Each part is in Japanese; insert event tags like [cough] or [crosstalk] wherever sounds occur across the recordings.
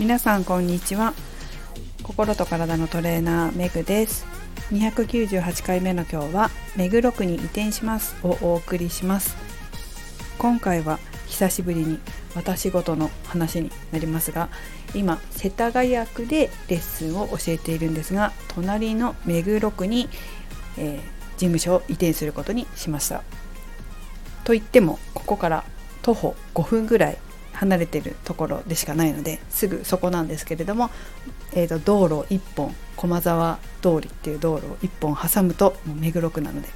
皆さんこんにちは。心と体のトレーナーメグです。298回目の今日は目黒区に移転します。をお送りします。今回は久しぶりに私事の話になりますが今世田谷区でレッスンを教えているんですが隣の目黒区に、えー、事務所を移転することにしました。と言ってもここから徒歩5分ぐらい離れてるところでしかないのですぐそこなんですけれども、えーと、道路1本駒沢通りっていう道路を1本挟むともう目黒区なので、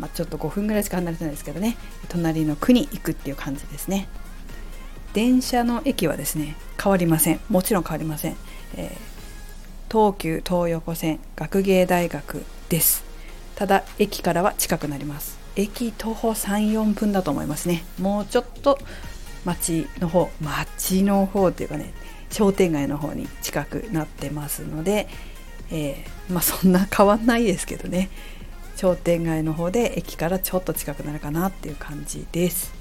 まあ、ちょっと5分ぐらいしか離れてないですけどね隣の区に行くっていう感じですね。電車の駅はですね変わりません。もちろん変わりません、えー、東急東横線学芸大学です。ただ駅からは近くなります。駅徒歩34分だと思いますね。もうちょっと町の方町の方っていうかね商店街の方に近くなってますので、えー、まあそんな変わんないですけどね商店街の方で駅からちょっと近くなるかなっていう感じです、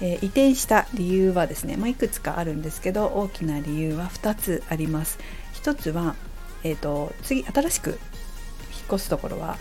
えー、移転した理由はですね、まあ、いくつかあるんですけど大きな理由は2つあります。1つは、えーと次新しく引っ越すところは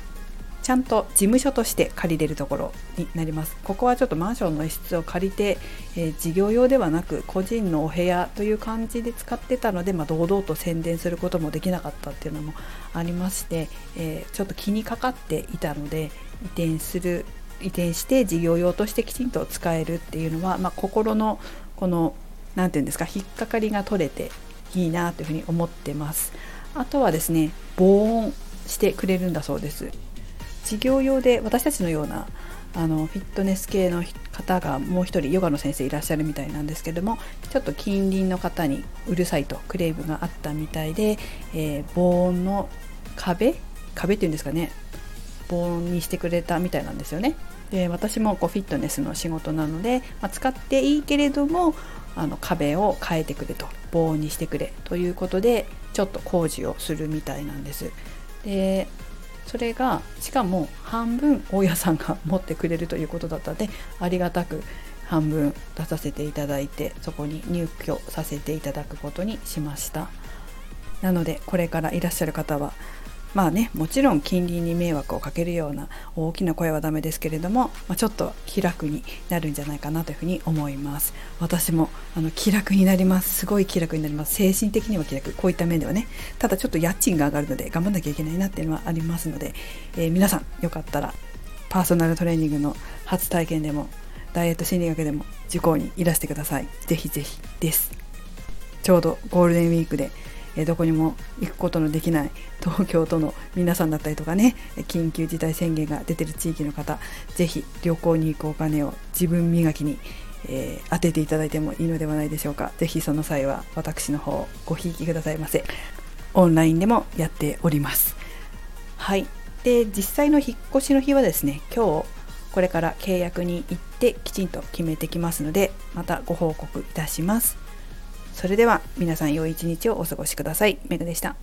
ゃんと事務所として借りれるところになります。ここはちょっとマンションの一室を借りて、えー、事業用ではなく個人のお部屋という感じで使ってたので、まあ、堂々と宣伝することもできなかったっていうのもありまして、えー、ちょっと気にかかっていたので移転する移転して事業用としてきちんと使えるっていうのは、まあ、心のこの何て言うんですか引っかかりが取れていいなというふうに思ってます。あとはですね防音してくれるんだそうです。事業用で私たちのようなあのフィットネス系の方がもう一人ヨガの先生いらっしゃるみたいなんですけどもちょっと近隣の方にうるさいとクレームがあったみたいで、えー、防音の壁？壁っていうんですかね防音にしてくれたみたいなんですよね。で私もこうフィットネスの仕事なので、まあ、使っていいけれどもあの壁を変えてくれと防音にしてくれということでちょっと工事をするみたいなんです。でそれがしかも半分大家さんが持ってくれるということだったのでありがたく半分出させていただいてそこに入居させていただくことにしました。なのでこれからいらっしゃる方はまあねもちろん近隣に迷惑をかけるような大きな声はダメですけれども、まあ、ちょっと気楽になるんじゃないかなというふうに思います。私もあの気楽になります。すごい気楽になります。精神的には気楽。こういった面ではね。ただちょっと家賃が上がるので頑張んなきゃいけないなっていうのはありますので、えー、皆さんよかったらパーソナルトレーニングの初体験でもダイエット心理学でも受講にいらしてください。ぜひぜひです。ちょうどゴールデンウィークでえどこにも行くことのできない [laughs] 東京都の皆さんだったりとかね緊急事態宣言が出てる地域の方是非旅行に行くお金を自分磨きに、えー、当てていただいてもいいのではないでしょうか。是非その際は私の方ごひいきくださいませ。オンラインでもやっております。はい。で実際の引っ越しの日はですね今日これから契約に行ってきちんと決めてきますのでまたご報告いたします。それでは皆さん良い一日をお過ごしください。メグでした。